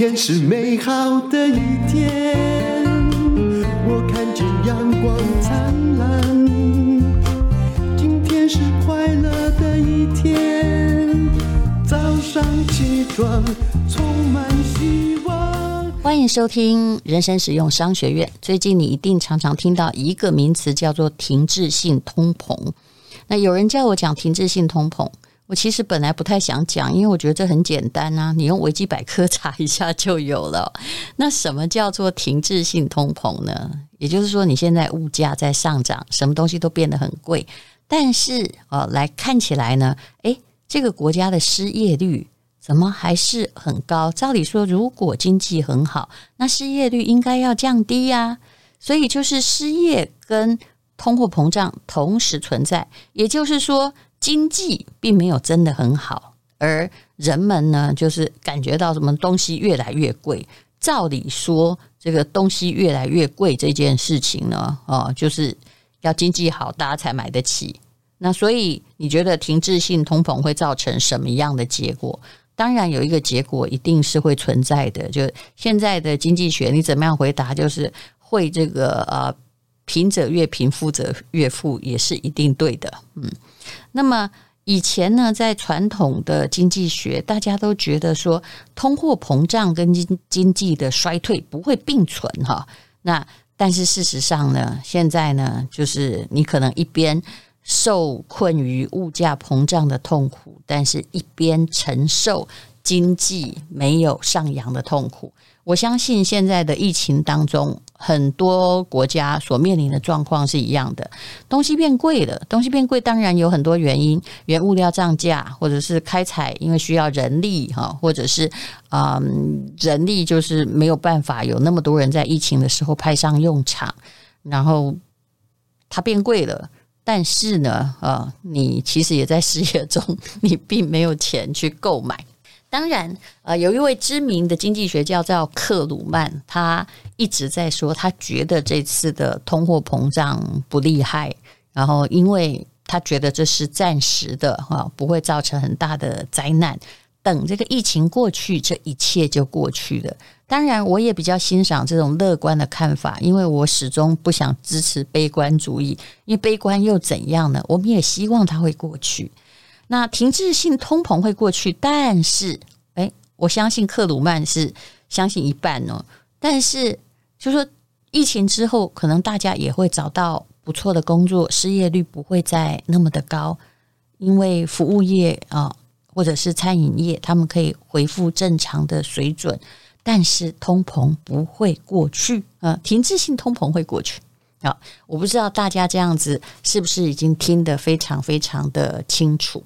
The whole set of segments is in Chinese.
天是美好的一天，我看见阳光灿烂。今天是快乐的一天，早上起床充满希望。欢迎收听人生实用商学院。最近你一定常常听到一个名词，叫做停滞性通膨。那有人叫我讲停滞性通膨。我其实本来不太想讲，因为我觉得这很简单啊，你用维基百科 查一下就有了。那什么叫做停滞性通膨呢？也就是说，你现在物价在上涨，什么东西都变得很贵，但是呃，来看起来呢，诶，这个国家的失业率怎么还是很高？照理说，如果经济很好，那失业率应该要降低呀。所以就是失业跟通货膨胀同时存在，也就是说。经济并没有真的很好，而人们呢，就是感觉到什么东西越来越贵。照理说，这个东西越来越贵这件事情呢，哦，就是要经济好，大家才买得起。那所以，你觉得停滞性通膨会造成什么样的结果？当然，有一个结果一定是会存在的。就现在的经济学，你怎么样回答？就是会这个呃，贫者越贫，富者越富，也是一定对的。嗯。那么以前呢，在传统的经济学，大家都觉得说，通货膨胀跟经经济的衰退不会并存哈。那但是事实上呢，现在呢，就是你可能一边受困于物价膨胀的痛苦，但是一边承受经济没有上扬的痛苦。我相信现在的疫情当中，很多国家所面临的状况是一样的，东西变贵了。东西变贵，当然有很多原因，原物料涨价，或者是开采因为需要人力哈，或者是嗯，人力就是没有办法有那么多人在疫情的时候派上用场，然后它变贵了。但是呢，呃，你其实也在失业中，你并没有钱去购买。当然，呃，有一位知名的经济学家叫克鲁曼，他一直在说，他觉得这次的通货膨胀不厉害，然后因为他觉得这是暂时的，哈，不会造成很大的灾难。等这个疫情过去，这一切就过去了。当然，我也比较欣赏这种乐观的看法，因为我始终不想支持悲观主义，因为悲观又怎样呢？我们也希望它会过去。那停滞性通膨会过去，但是，诶，我相信克鲁曼是相信一半哦。但是，就说疫情之后，可能大家也会找到不错的工作，失业率不会再那么的高，因为服务业啊，或者是餐饮业，他们可以恢复正常的水准。但是，通膨不会过去啊，停滞性通膨会过去。啊，我不知道大家这样子是不是已经听得非常非常的清楚。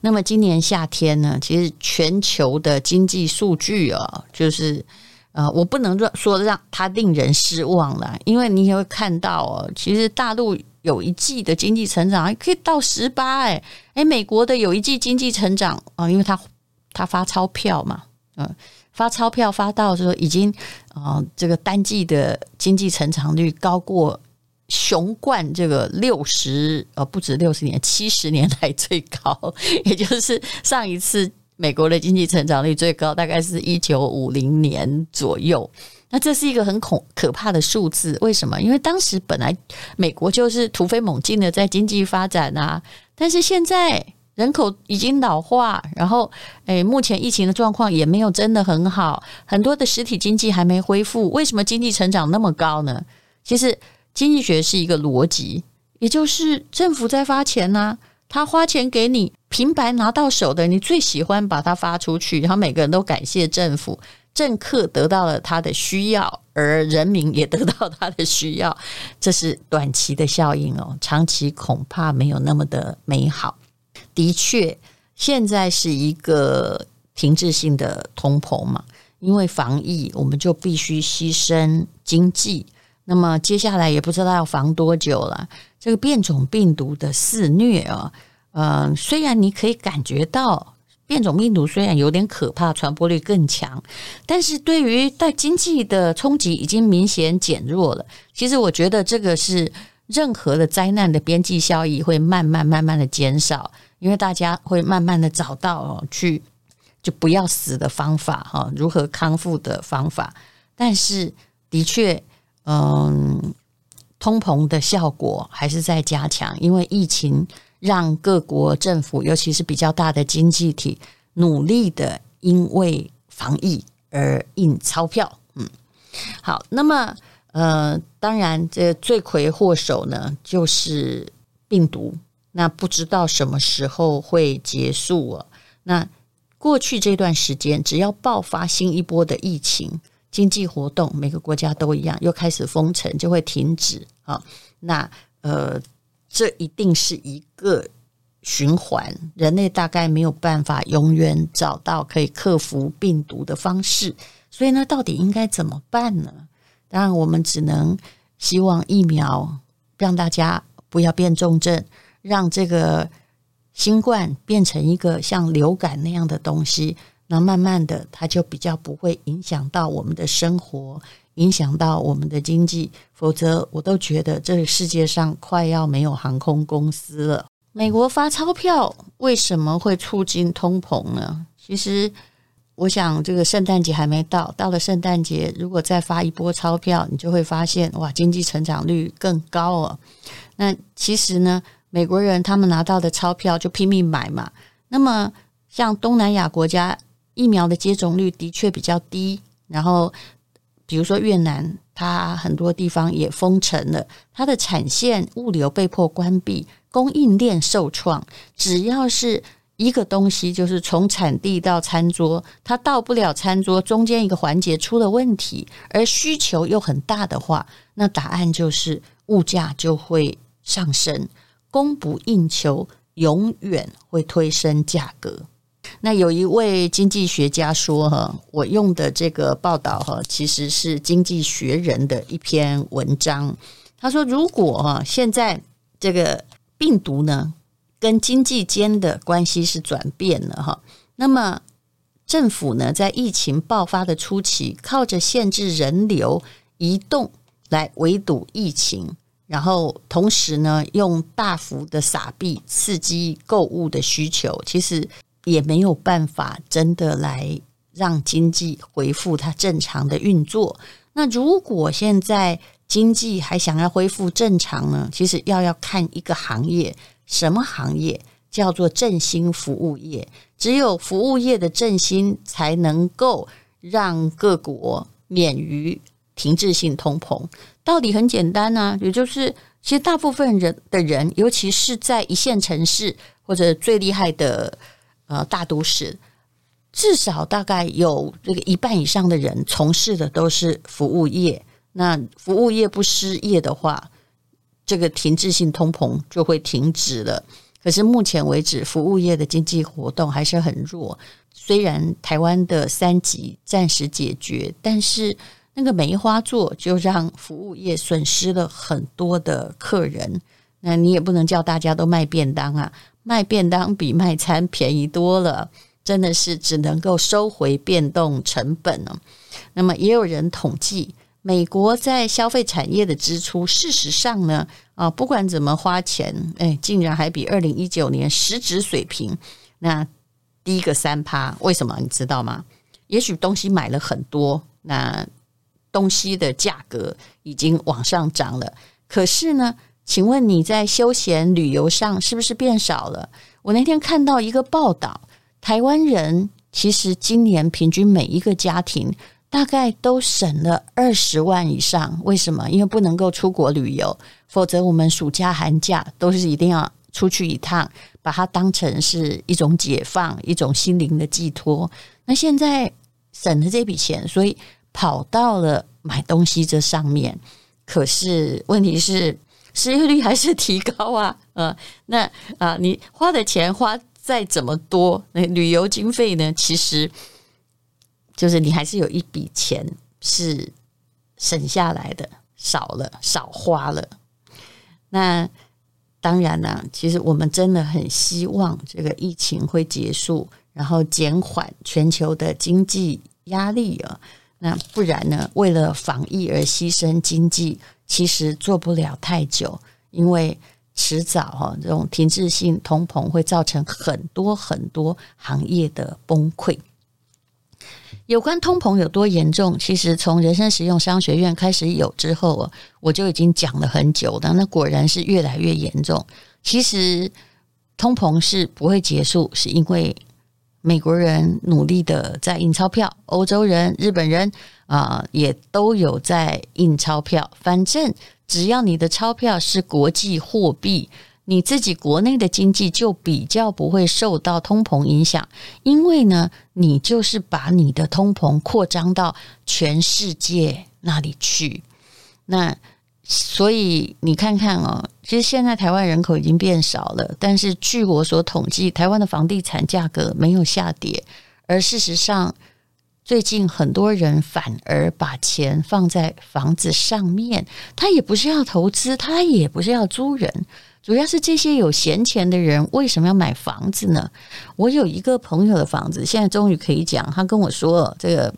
那么今年夏天呢，其实全球的经济数据啊，就是呃，我不能说说让它令人失望了，因为你也会看到哦，其实大陆有一季的经济成长可以到十八，哎哎，美国的有一季经济成长啊，因为它它发钞票嘛，嗯，发钞票发到说已经啊，这个单季的经济成长率高过。雄冠这个六十呃，不止六十年，七十年来最高，也就是上一次美国的经济成长率最高，大概是一九五零年左右。那这是一个很恐可怕的数字，为什么？因为当时本来美国就是突飞猛进的在经济发展啊，但是现在人口已经老化，然后诶，目前疫情的状况也没有真的很好，很多的实体经济还没恢复。为什么经济成长那么高呢？其实。经济学是一个逻辑，也就是政府在发钱呐、他花钱给你，平白拿到手的，你最喜欢把它发出去，然后每个人都感谢政府，政客得到了他的需要，而人民也得到他的需要，这是短期的效应哦，长期恐怕没有那么的美好。的确，现在是一个停滞性的通膨嘛，因为防疫，我们就必须牺牲经济。那么接下来也不知道要防多久了。这个变种病毒的肆虐啊，嗯，虽然你可以感觉到变种病毒虽然有点可怕，传播力更强，但是对于对经济的冲击已经明显减弱了。其实我觉得这个是任何的灾难的边际效益会慢慢慢慢的减少，因为大家会慢慢的找到去就不要死的方法哈，如何康复的方法。但是的确，嗯，通膨的效果还是在加强，因为疫情让各国政府，尤其是比较大的经济体，努力的因为防疫而印钞票。嗯，好，那么呃，当然这罪魁祸首呢，就是病毒。那不知道什么时候会结束啊？那过去这段时间，只要爆发新一波的疫情，经济活动每个国家都一样，又开始封城，就会停止啊。那呃，这一定是一个循环，人类大概没有办法永远找到可以克服病毒的方式。所以呢，到底应该怎么办呢？当然，我们只能希望疫苗让大家不要变重症。让这个新冠变成一个像流感那样的东西，那慢慢的，它就比较不会影响到我们的生活，影响到我们的经济。否则，我都觉得这个世界上快要没有航空公司了。美国发钞票为什么会促进通膨呢？其实，我想这个圣诞节还没到，到了圣诞节，如果再发一波钞票，你就会发现哇，经济成长率更高了。那其实呢？美国人他们拿到的钞票就拼命买嘛。那么像东南亚国家疫苗的接种率的确比较低，然后比如说越南，它很多地方也封城了，它的产线物流被迫关闭，供应链受创。只要是一个东西，就是从产地到餐桌，它到不了餐桌，中间一个环节出了问题，而需求又很大的话，那答案就是物价就会上升。供不应求，永远会推升价格。那有一位经济学家说：“哈，我用的这个报道哈，其实是《经济学人》的一篇文章。他说，如果哈现在这个病毒呢跟经济间的关系是转变了哈，那么政府呢在疫情爆发的初期，靠着限制人流移动来围堵疫情。”然后，同时呢，用大幅的撒币刺激购物的需求，其实也没有办法真的来让经济恢复它正常的运作。那如果现在经济还想要恢复正常呢？其实要要看一个行业，什么行业叫做振兴服务业？只有服务业的振兴，才能够让各国免于停滞性通膨。道理很简单呢，也就是其实大部分人的人，尤其是在一线城市或者最厉害的呃大都市，至少大概有这个一半以上的人从事的都是服务业。那服务业不失业的话，这个停滞性通膨就会停止了。可是目前为止，服务业的经济活动还是很弱。虽然台湾的三级暂时解决，但是。那个梅花座就让服务业损失了很多的客人，那你也不能叫大家都卖便当啊，卖便当比卖餐便宜多了，真的是只能够收回变动成本了。那么也有人统计，美国在消费产业的支出，事实上呢，啊，不管怎么花钱，哎，竟然还比二零一九年实质水平那低个三趴，为什么你知道吗？也许东西买了很多，那。东西的价格已经往上涨了，可是呢，请问你在休闲旅游上是不是变少了？我那天看到一个报道，台湾人其实今年平均每一个家庭大概都省了二十万以上。为什么？因为不能够出国旅游，否则我们暑假寒假都是一定要出去一趟，把它当成是一种解放，一种心灵的寄托。那现在省了这笔钱，所以。跑到了买东西这上面，可是问题是失业率还是提高啊？呃，那啊，你花的钱花再怎么多，那旅游经费呢？其实就是你还是有一笔钱是省下来的，少了，少花了。那当然呢，其实我们真的很希望这个疫情会结束，然后减缓全球的经济压力啊。那不然呢？为了防疫而牺牲经济，其实做不了太久，因为迟早哈，这种停滞性通膨会造成很多很多行业的崩溃。有关通膨有多严重，其实从人生实用商学院开始有之后，我就已经讲了很久的。那果然是越来越严重。其实通膨是不会结束，是因为美国人努力的在印钞票，欧洲人、日本人啊、也都有在印钞票。反正只要你的钞票是国际货币。你自己国内的经济就比较不会受到通膨影响，因为呢，你就是把你的通膨扩张到全世界那里去。那所以你看看哦，其实现在台湾人口已经变少了，但是据我所统计，台湾的房地产价格没有下跌，而事实上，最近很多人反而把钱放在房子上面，他也不是要投资，他也不是要租人。主要是这些有闲钱的人为什么要买房子呢？我有一个朋友的房子，现在终于可以讲。他跟我说，这个，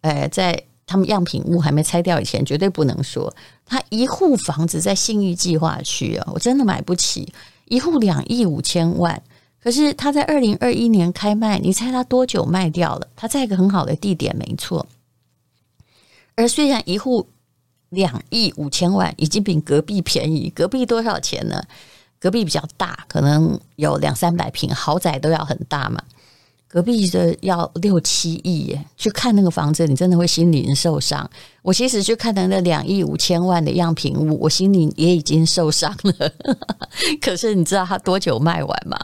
呃，在他们样品屋还没拆掉以前，绝对不能说。他一户房子在信誉计划区啊，我真的买不起，一户两亿五千万。可是他在二零二一年开卖，你猜他多久卖掉了？他在一个很好的地点，没错。而虽然一户。两亿五千万已经比隔壁便宜，隔壁多少钱呢？隔壁比较大，可能有两三百平，豪宅都要很大嘛。隔壁的要六七亿耶，去看那个房子，你真的会心灵受伤。我其实去看的那两亿五千万的样品屋，我心里也已经受伤了。可是你知道他多久卖完吗？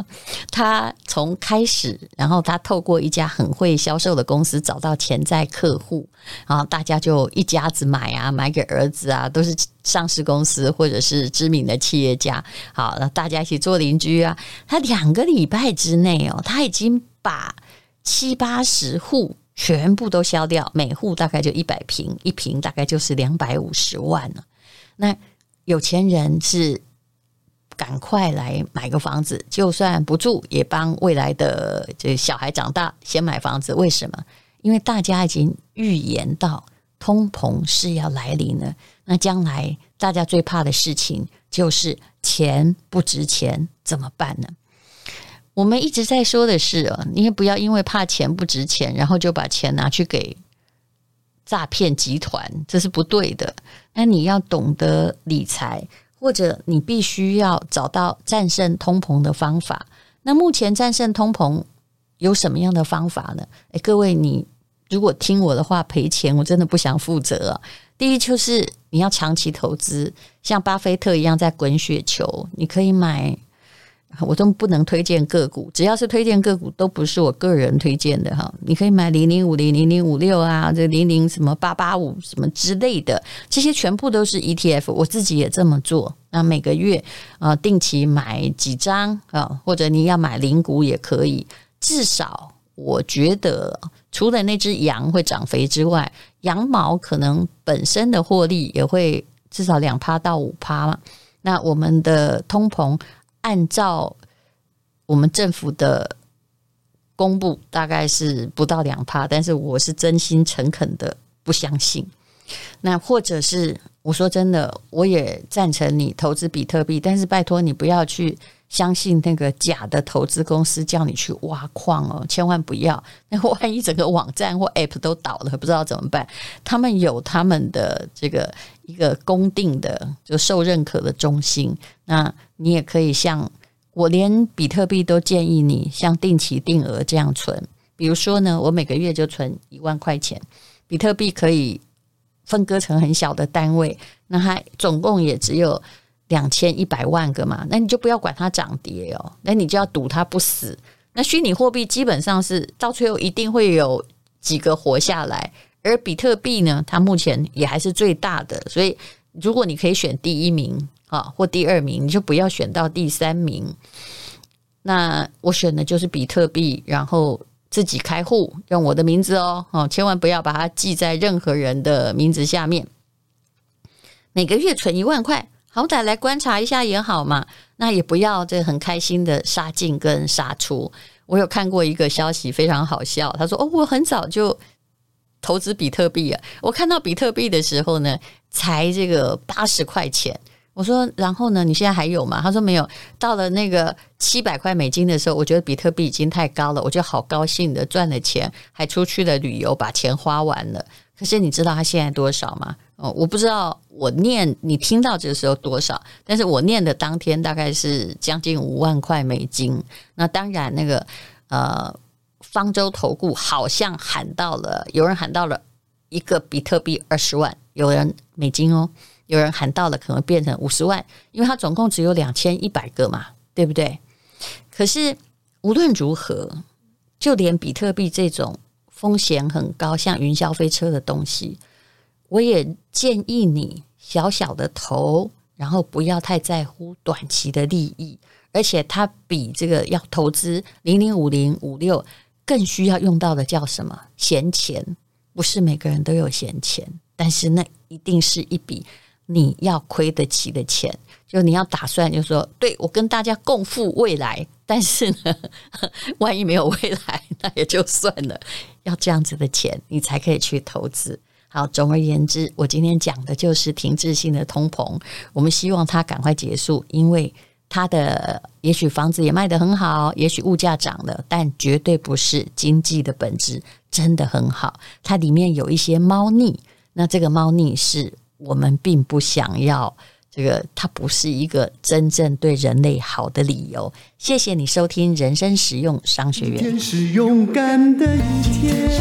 他从开始，然后他透过一家很会销售的公司找到潜在客户，然后大家就一家子买啊，买给儿子啊，都是上市公司或者是知名的企业家。好，那大家一起做邻居啊。他两个礼拜之内哦，他已经。把七八十户全部都销掉，每户大概就一百平，一平大概就是两百五十万了。那有钱人是赶快来买个房子，就算不住，也帮未来的这小孩长大先买房子。为什么？因为大家已经预言到通膨是要来临了。那将来大家最怕的事情就是钱不值钱，怎么办呢？我们一直在说的是啊，你也不要因为怕钱不值钱，然后就把钱拿去给诈骗集团，这是不对的。那你要懂得理财，或者你必须要找到战胜通膨的方法。那目前战胜通膨有什么样的方法呢？诶，各位，你如果听我的话赔钱，我真的不想负责。第一就是你要长期投资，像巴菲特一样在滚雪球，你可以买。我都不能推荐个股，只要是推荐个股，都不是我个人推荐的哈。你可以买零零五零、零零五六啊，这零零什么八八五什么之类的，这些全部都是 ETF。我自己也这么做。那每个月啊，定期买几张啊，或者你要买零股也可以。至少我觉得，除了那只羊会长肥之外，羊毛可能本身的获利也会至少两趴到五趴嘛。那我们的通膨。按照我们政府的公布，大概是不到两趴，但是我是真心诚恳的不相信。那或者是我说真的，我也赞成你投资比特币，但是拜托你不要去相信那个假的投资公司叫你去挖矿哦，千万不要。那万一整个网站或 App 都倒了，不知道怎么办？他们有他们的这个。一个公定的就受认可的中心，那你也可以像我，连比特币都建议你像定期定额这样存。比如说呢，我每个月就存一万块钱，比特币可以分割成很小的单位，那它总共也只有两千一百万个嘛，那你就不要管它涨跌哦，那你就要赌它不死。那虚拟货币基本上是到最后一定会有几个活下来。而比特币呢，它目前也还是最大的，所以如果你可以选第一名啊或第二名，你就不要选到第三名。那我选的就是比特币，然后自己开户用我的名字哦，哦，千万不要把它记在任何人的名字下面。每个月存一万块，好歹来观察一下也好嘛。那也不要这很开心的杀进跟杀出。我有看过一个消息，非常好笑，他说：“哦，我很早就。”投资比特币啊！我看到比特币的时候呢，才这个八十块钱，我说，然后呢？你现在还有吗？他说没有。到了那个七百块美金的时候，我觉得比特币已经太高了，我就好高兴的赚了钱，还出去了旅游，把钱花完了。可是你知道他现在多少吗？哦，我不知道。我念你听到这个时候多少？但是我念的当天大概是将近五万块美金。那当然，那个呃，方舟投顾好像喊到了，有人喊到了一个比特币二十万，有人美金哦。有人喊到了，可能变成五十万，因为它总共只有两千一百个嘛，对不对？可是无论如何，就连比特币这种风险很高、像云霄飞车的东西，我也建议你小小的投，然后不要太在乎短期的利益，而且它比这个要投资零零五零五六更需要用到的叫什么？闲钱，不是每个人都有闲钱，但是那一定是一笔。你要亏得起的钱，就你要打算，就是说，对，我跟大家共赴未来，但是呢，万一没有未来，那也就算了。要这样子的钱，你才可以去投资。好，总而言之，我今天讲的就是停滞性的通膨，我们希望它赶快结束，因为它的也许房子也卖得很好，也许物价涨了，但绝对不是经济的本质真的很好，它里面有一些猫腻，那这个猫腻是。我们并不想要这个，它不是一个真正对人类好的理由。谢谢你收听人生实用商学院。天是勇敢的一天，